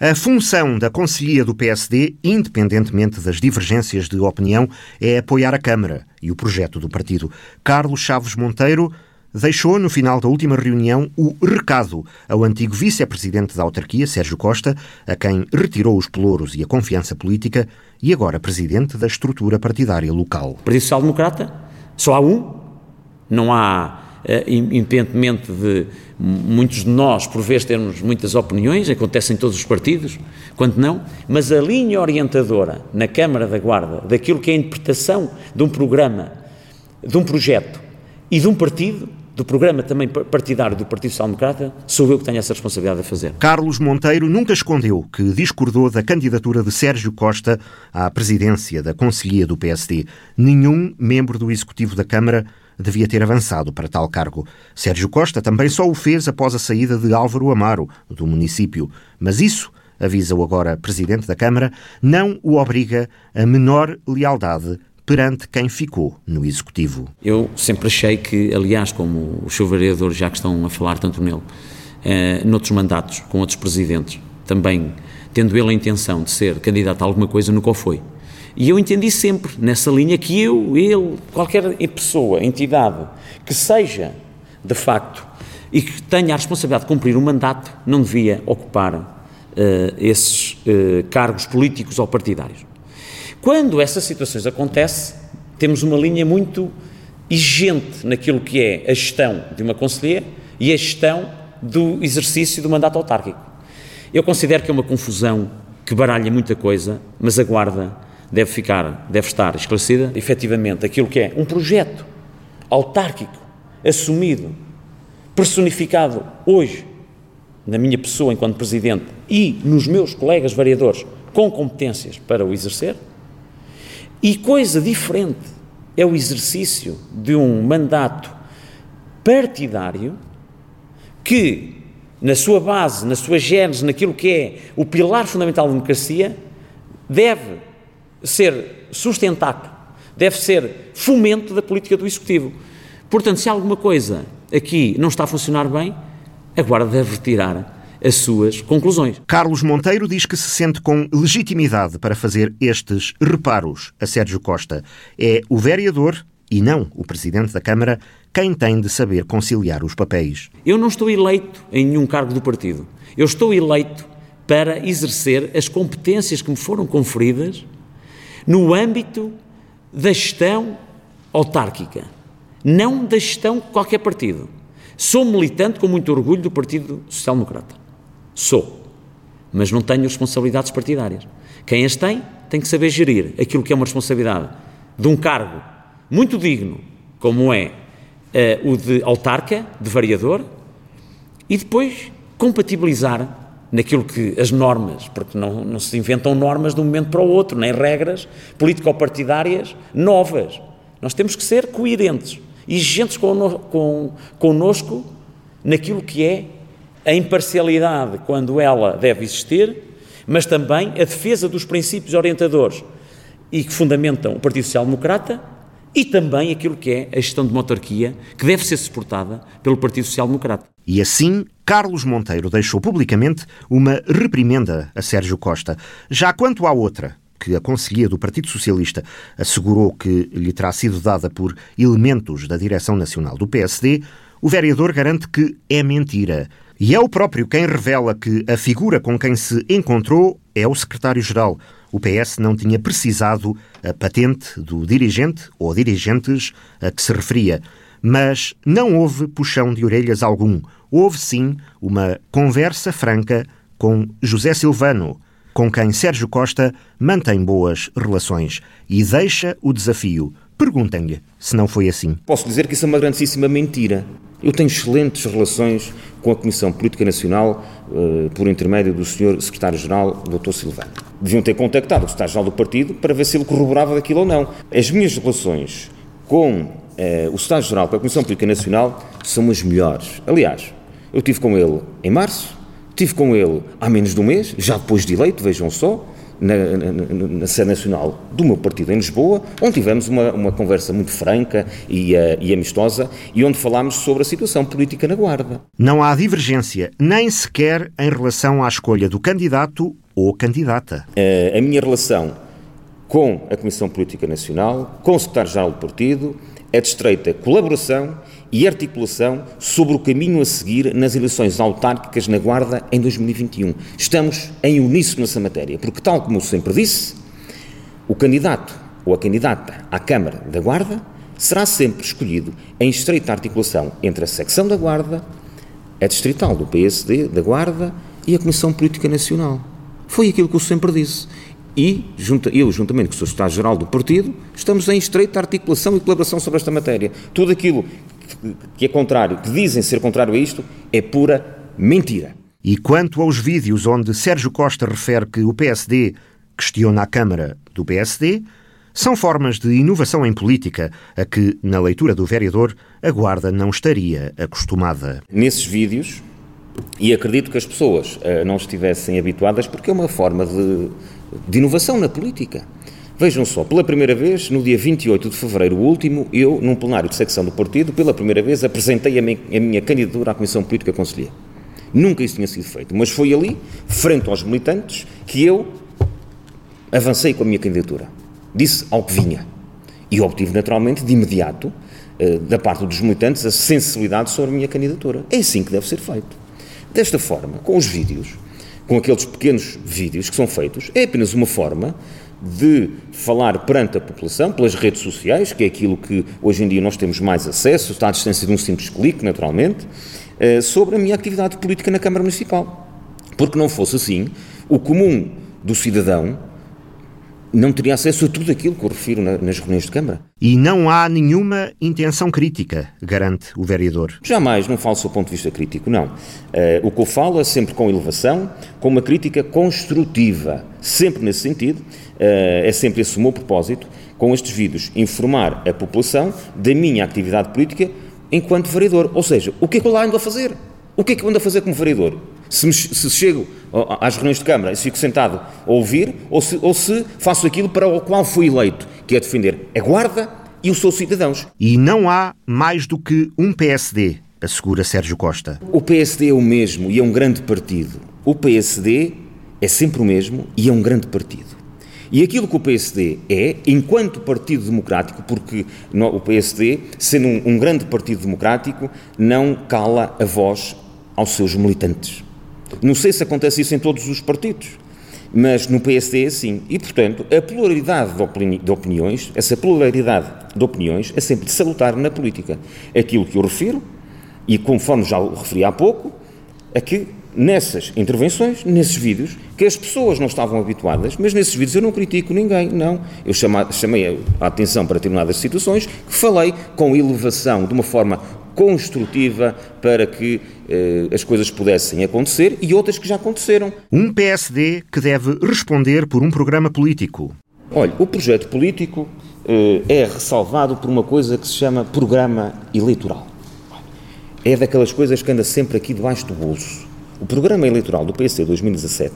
A função da Conselhia do PSD, independentemente das divergências de opinião, é apoiar a Câmara e o projeto do partido. Carlos Chaves Monteiro deixou, no final da última reunião, o recado ao antigo vice-presidente da autarquia, Sérgio Costa, a quem retirou os pelouros e a confiança política, e agora presidente da estrutura partidária local. Partido Social Democrata, só há um, não há independentemente de muitos de nós, por vezes, termos muitas opiniões, acontece em todos os partidos, quando não, mas a linha orientadora na Câmara da Guarda daquilo que é a interpretação de um programa, de um projeto e de um partido, do programa também partidário do Partido Social Democrata, sou eu que tenho essa responsabilidade a fazer. Carlos Monteiro nunca escondeu que discordou da candidatura de Sérgio Costa à presidência da Conselhia do PSD. Nenhum membro do Executivo da Câmara devia ter avançado para tal cargo. Sérgio Costa também só o fez após a saída de Álvaro Amaro, do município. Mas isso, avisa o agora Presidente da Câmara, não o obriga a menor lealdade perante quem ficou no Executivo. Eu sempre achei que, aliás, como os seus vereadores já que estão a falar tanto nele, eh, noutros mandatos, com outros presidentes, também tendo ele a intenção de ser candidato a alguma coisa, nunca o foi. E eu entendi sempre nessa linha que eu, ele, qualquer pessoa, entidade que seja de facto e que tenha a responsabilidade de cumprir o um mandato não devia ocupar uh, esses uh, cargos políticos ou partidários. Quando essas situações acontecem, temos uma linha muito exigente naquilo que é a gestão de uma conselheira e a gestão do exercício do mandato autárquico. Eu considero que é uma confusão que baralha muita coisa, mas aguarda deve ficar, deve estar esclarecida, efetivamente, aquilo que é um projeto autárquico, assumido, personificado hoje na minha pessoa enquanto Presidente e nos meus colegas vereadores com competências para o exercer, e coisa diferente é o exercício de um mandato partidário que, na sua base, na sua gênese, naquilo que é o pilar fundamental da democracia, deve ser sustentáculo, deve ser fomento da política do Executivo. Portanto, se alguma coisa aqui não está a funcionar bem, a Guarda deve retirar as suas conclusões. Carlos Monteiro diz que se sente com legitimidade para fazer estes reparos a Sérgio Costa. É o vereador e não o presidente da Câmara quem tem de saber conciliar os papéis. Eu não estou eleito em nenhum cargo do partido. Eu estou eleito para exercer as competências que me foram conferidas no âmbito da gestão autárquica, não da gestão de qualquer partido. Sou militante com muito orgulho do Partido Social Democrata. Sou. Mas não tenho responsabilidades partidárias. Quem as tem, tem que saber gerir aquilo que é uma responsabilidade de um cargo muito digno, como é uh, o de autarca, de variador, e depois compatibilizar naquilo que as normas, porque não, não se inventam normas de um momento para o outro, nem regras político-partidárias novas. Nós temos que ser coerentes, exigentes conno, com, connosco naquilo que é a imparcialidade quando ela deve existir, mas também a defesa dos princípios orientadores e que fundamentam o Partido Social Democrata e também aquilo que é a gestão de uma autarquia que deve ser suportada pelo Partido Social Democrata. E assim, Carlos Monteiro deixou publicamente uma reprimenda a Sérgio Costa. Já quanto à outra, que a Conselhia do Partido Socialista assegurou que lhe terá sido dada por elementos da direção nacional do PSD, o vereador garante que é mentira. E é o próprio quem revela que a figura com quem se encontrou é o secretário-geral. O PS não tinha precisado a patente do dirigente ou dirigentes a que se referia. Mas não houve puxão de orelhas algum. Houve sim uma conversa franca com José Silvano, com quem Sérgio Costa mantém boas relações e deixa o desafio. Perguntem-lhe se não foi assim. Posso dizer que isso é uma grandíssima mentira. Eu tenho excelentes relações com a Comissão Política Nacional uh, por intermédio do Sr. Secretário-Geral, Dr. Silvano. Deviam ter contactado o Secretário-Geral do Partido para ver se ele corroborava daquilo ou não. As minhas relações com eh, o Secretário-Geral para a Comissão Política Nacional são as melhores. Aliás, eu tive com ele em março, tive com ele há menos de um mês, já depois de eleito, vejam só, na, na, na sede nacional do meu partido em Lisboa, onde tivemos uma, uma conversa muito franca e, uh, e amistosa e onde falámos sobre a situação política na Guarda. Não há divergência, nem sequer em relação à escolha do candidato ou candidata. Uh, a minha relação com a Comissão Política Nacional, com o Secretário-Geral do Partido, é de estreita colaboração e articulação sobre o caminho a seguir nas eleições autárquicas na Guarda em 2021. Estamos em uníssono nessa matéria, porque, tal como eu sempre disse, o candidato ou a candidata à Câmara da Guarda será sempre escolhido em estreita articulação entre a secção da Guarda, a distrital do PSD da Guarda e a Comissão Política Nacional. Foi aquilo que eu sempre disse. E eu, juntamente com o Secretário-Geral do Partido, estamos em estreita articulação e colaboração sobre esta matéria. Tudo aquilo que é contrário, que dizem ser contrário a isto, é pura mentira. E quanto aos vídeos onde Sérgio Costa refere que o PSD questiona a Câmara do PSD, são formas de inovação em política a que, na leitura do vereador, a Guarda não estaria acostumada. Nesses vídeos, e acredito que as pessoas uh, não estivessem habituadas, porque é uma forma de, de inovação na política. Vejam só, pela primeira vez, no dia 28 de fevereiro último, eu, num plenário de secção do partido, pela primeira vez apresentei a, minha, a minha candidatura à Comissão Política Conselhia. Nunca isso tinha sido feito, mas foi ali, frente aos militantes, que eu avancei com a minha candidatura. Disse ao que vinha. E obtive, naturalmente, de imediato, eh, da parte dos militantes, a sensibilidade sobre a minha candidatura. É assim que deve ser feito. Desta forma, com os vídeos, com aqueles pequenos vídeos que são feitos, é apenas uma forma de falar perante a população, pelas redes sociais, que é aquilo que hoje em dia nós temos mais acesso, está à distância de um simples clique, naturalmente, eh, sobre a minha atividade política na Câmara Municipal. Porque não fosse assim, o comum do cidadão não teria acesso a tudo aquilo que eu refiro nas reuniões de Câmara. E não há nenhuma intenção crítica, garante o vereador. Jamais, não falo do ponto de vista crítico, não. Uh, o que eu falo é sempre com elevação, com uma crítica construtiva, sempre nesse sentido, uh, é sempre esse o meu propósito, com estes vídeos, informar a população da minha atividade política enquanto vereador. Ou seja, o que é que eu lá ando a fazer? O que é que eu ando a fazer como vereador? Se, me, se chego às reuniões de Câmara e fico sentado a ouvir, ou se, ou se faço aquilo para o qual fui eleito, que é defender a Guarda e os seus cidadãos. E não há mais do que um PSD, assegura Sérgio Costa. O PSD é o mesmo e é um grande partido. O PSD é sempre o mesmo e é um grande partido. E aquilo que o PSD é, enquanto Partido Democrático, porque o PSD, sendo um, um grande partido democrático, não cala a voz aos seus militantes. Não sei se acontece isso em todos os partidos, mas no PSD é assim. E, portanto, a pluralidade de, opini de opiniões, essa pluralidade de opiniões é sempre de salutar na política. Aquilo que eu refiro, e conforme já o referi há pouco, é que nessas intervenções, nesses vídeos, que as pessoas não estavam habituadas, mas nesses vídeos eu não critico ninguém, não. Eu chamei a atenção para determinadas situações, que falei com elevação, de uma forma construtiva para que eh, as coisas pudessem acontecer e outras que já aconteceram. Um PSD que deve responder por um programa político. Olha, o projeto político eh, é ressalvado por uma coisa que se chama programa eleitoral. É daquelas coisas que anda sempre aqui debaixo do bolso. O programa eleitoral do PSD 2017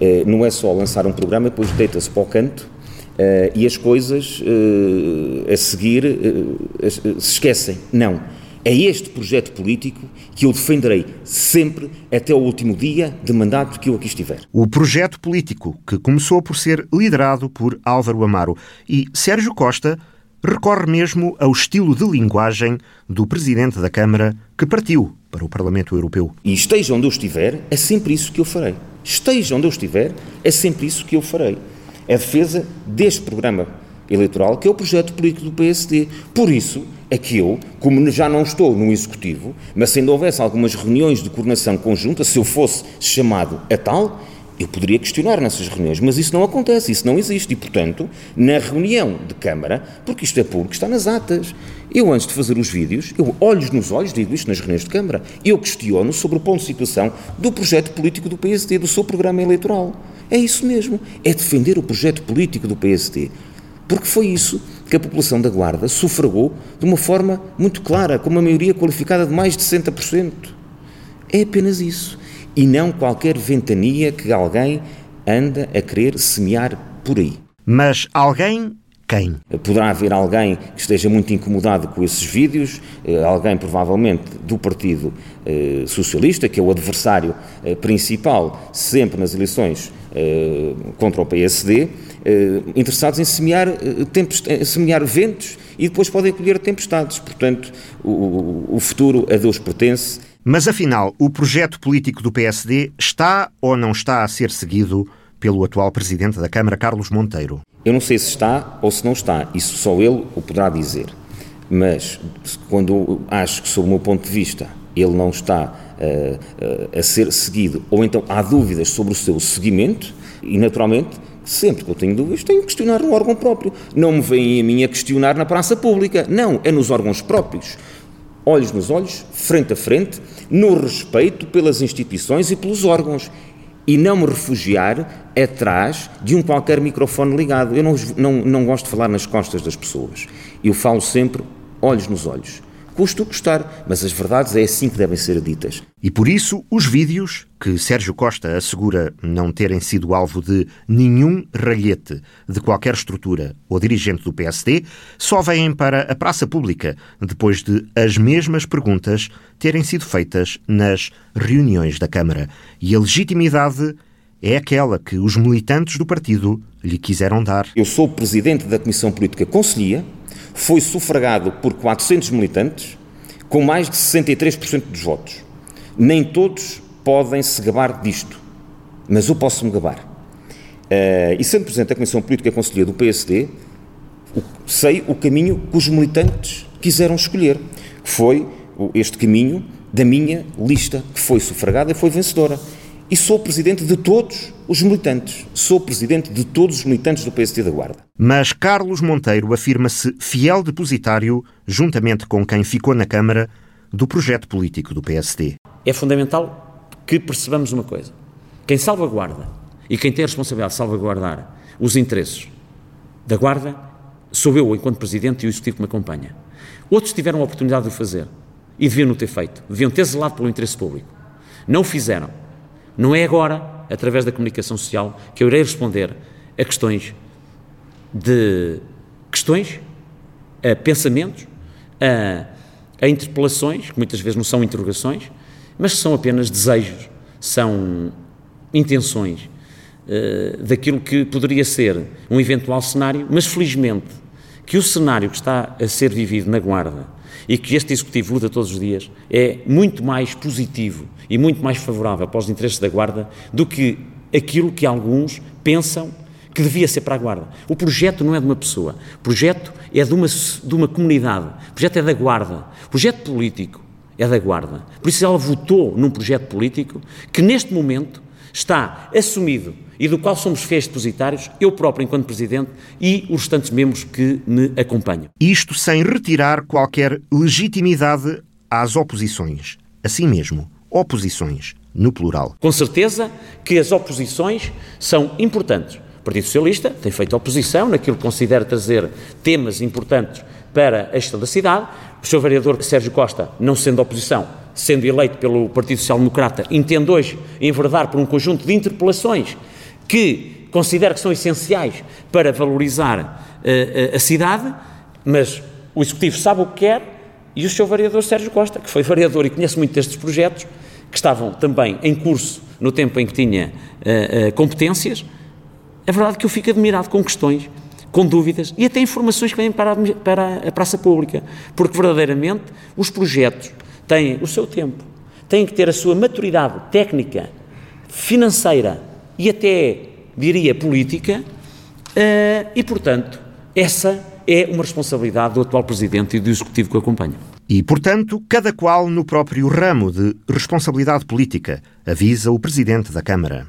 eh, não é só lançar um programa e depois deita-se para o canto eh, e as coisas eh, a seguir eh, se esquecem. Não é este projeto político que eu defenderei sempre até o último dia de mandato que eu aqui estiver. O projeto político que começou por ser liderado por Álvaro Amaro e Sérgio Costa recorre mesmo ao estilo de linguagem do presidente da Câmara que partiu para o Parlamento Europeu. E esteja onde eu estiver, é sempre isso que eu farei. Esteja onde eu estiver, é sempre isso que eu farei. É a defesa deste programa eleitoral, que é o projeto político do PSD. Por isso é que eu, como já não estou no Executivo, mas se ainda houvesse algumas reuniões de coordenação conjunta, se eu fosse chamado a tal, eu poderia questionar nessas reuniões, mas isso não acontece, isso não existe. E, portanto, na reunião de Câmara, porque isto é público, está nas atas, eu, antes de fazer os vídeos, eu olhos nos olhos, digo isto nas reuniões de Câmara, eu questiono sobre o ponto de situação do projeto político do PSD, do seu programa eleitoral. É isso mesmo, é defender o projeto político do PSD. Porque foi isso que a população da Guarda sufragou de uma forma muito clara, com uma maioria qualificada de mais de 60%. É apenas isso. E não qualquer ventania que alguém anda a querer semear por aí. Mas alguém quem? Poderá haver alguém que esteja muito incomodado com esses vídeos, eh, alguém provavelmente do Partido eh, Socialista, que é o adversário eh, principal sempre nas eleições contra o PSD, interessados em semear, em semear ventos e depois podem colher tempestades. Portanto, o, o futuro a Deus pertence. Mas afinal, o projeto político do PSD está ou não está a ser seguido pelo atual presidente da Câmara, Carlos Monteiro? Eu não sei se está ou se não está, isso só ele o poderá dizer. Mas quando acho que, sob o meu ponto de vista, ele não está uh, uh, a ser seguido, ou então há dúvidas sobre o seu seguimento, e naturalmente, sempre que eu tenho dúvidas, tenho que questionar no órgão próprio. Não me vêm a mim a questionar na praça pública. Não, é nos órgãos próprios. Olhos nos olhos, frente a frente, no respeito pelas instituições e pelos órgãos e não me refugiar atrás de um qualquer microfone ligado. Eu não, não, não gosto de falar nas costas das pessoas. Eu falo sempre olhos nos olhos. Custa o custar, mas as verdades é assim que devem ser ditas. E por isso, os vídeos, que Sérgio Costa assegura não terem sido alvo de nenhum ralhete de qualquer estrutura ou dirigente do PSD, só vêm para a praça pública depois de as mesmas perguntas terem sido feitas nas reuniões da Câmara. E a legitimidade é aquela que os militantes do partido lhe quiseram dar. Eu sou presidente da Comissão Política Conselhia, foi sufragado por 400 militantes, com mais de 63% dos votos. Nem todos podem se gabar disto, mas eu posso me gabar. Uh, e sendo Presidente da Comissão Política Conselhia do PSD, sei o caminho que os militantes quiseram escolher, que foi este caminho da minha lista, que foi sufragada e foi vencedora. E sou presidente de todos os militantes. Sou presidente de todos os militantes do PSD da Guarda. Mas Carlos Monteiro afirma-se fiel depositário, juntamente com quem ficou na Câmara, do projeto político do PSD. É fundamental que percebamos uma coisa. Quem salvaguarda e quem tem a responsabilidade de salvaguardar os interesses da Guarda sou eu, enquanto Presidente, e o Executivo que me acompanha. Outros tiveram a oportunidade de o fazer e deviam o ter feito. Deviam ter zelado pelo interesse público. Não o fizeram. Não é agora, através da comunicação social, que eu irei responder a questões de questões, a pensamentos, a, a interpelações, que muitas vezes não são interrogações, mas são apenas desejos, são intenções uh, daquilo que poderia ser um eventual cenário, mas felizmente que o cenário que está a ser vivido na Guarda e que este Executivo luta todos os dias é muito mais positivo e muito mais favorável para os interesses da Guarda do que aquilo que alguns pensam que devia ser para a Guarda. O projeto não é de uma pessoa, o projeto é de uma, de uma comunidade, o projeto é da Guarda, o projeto político é da Guarda. Por isso ela votou num projeto político que neste momento está assumido e do qual somos fiéis depositários, eu próprio enquanto Presidente e os restantes membros que me acompanham. Isto sem retirar qualquer legitimidade às oposições. Assim mesmo, oposições, no plural. Com certeza que as oposições são importantes. O Partido Socialista tem feito oposição naquilo que considera trazer temas importantes para a gestão da cidade. O Sr. Vereador Sérgio Costa, não sendo oposição, sendo eleito pelo Partido Social Democrata, entende hoje enverdar por um conjunto de interpelações que considero que são essenciais para valorizar uh, a cidade, mas o Executivo sabe o que quer e o Sr. Vereador Sérgio Costa, que foi vereador e conhece muito destes projetos, que estavam também em curso no tempo em que tinha uh, uh, competências, é verdade que eu fico admirado com questões, com dúvidas e até informações que vêm para a, para a praça pública, porque verdadeiramente os projetos têm o seu tempo, têm que ter a sua maturidade técnica, financeira e até, diria, política, uh, e, portanto, essa é uma responsabilidade do atual Presidente e do Executivo que o acompanha. E, portanto, cada qual no próprio ramo de responsabilidade política, avisa o Presidente da Câmara.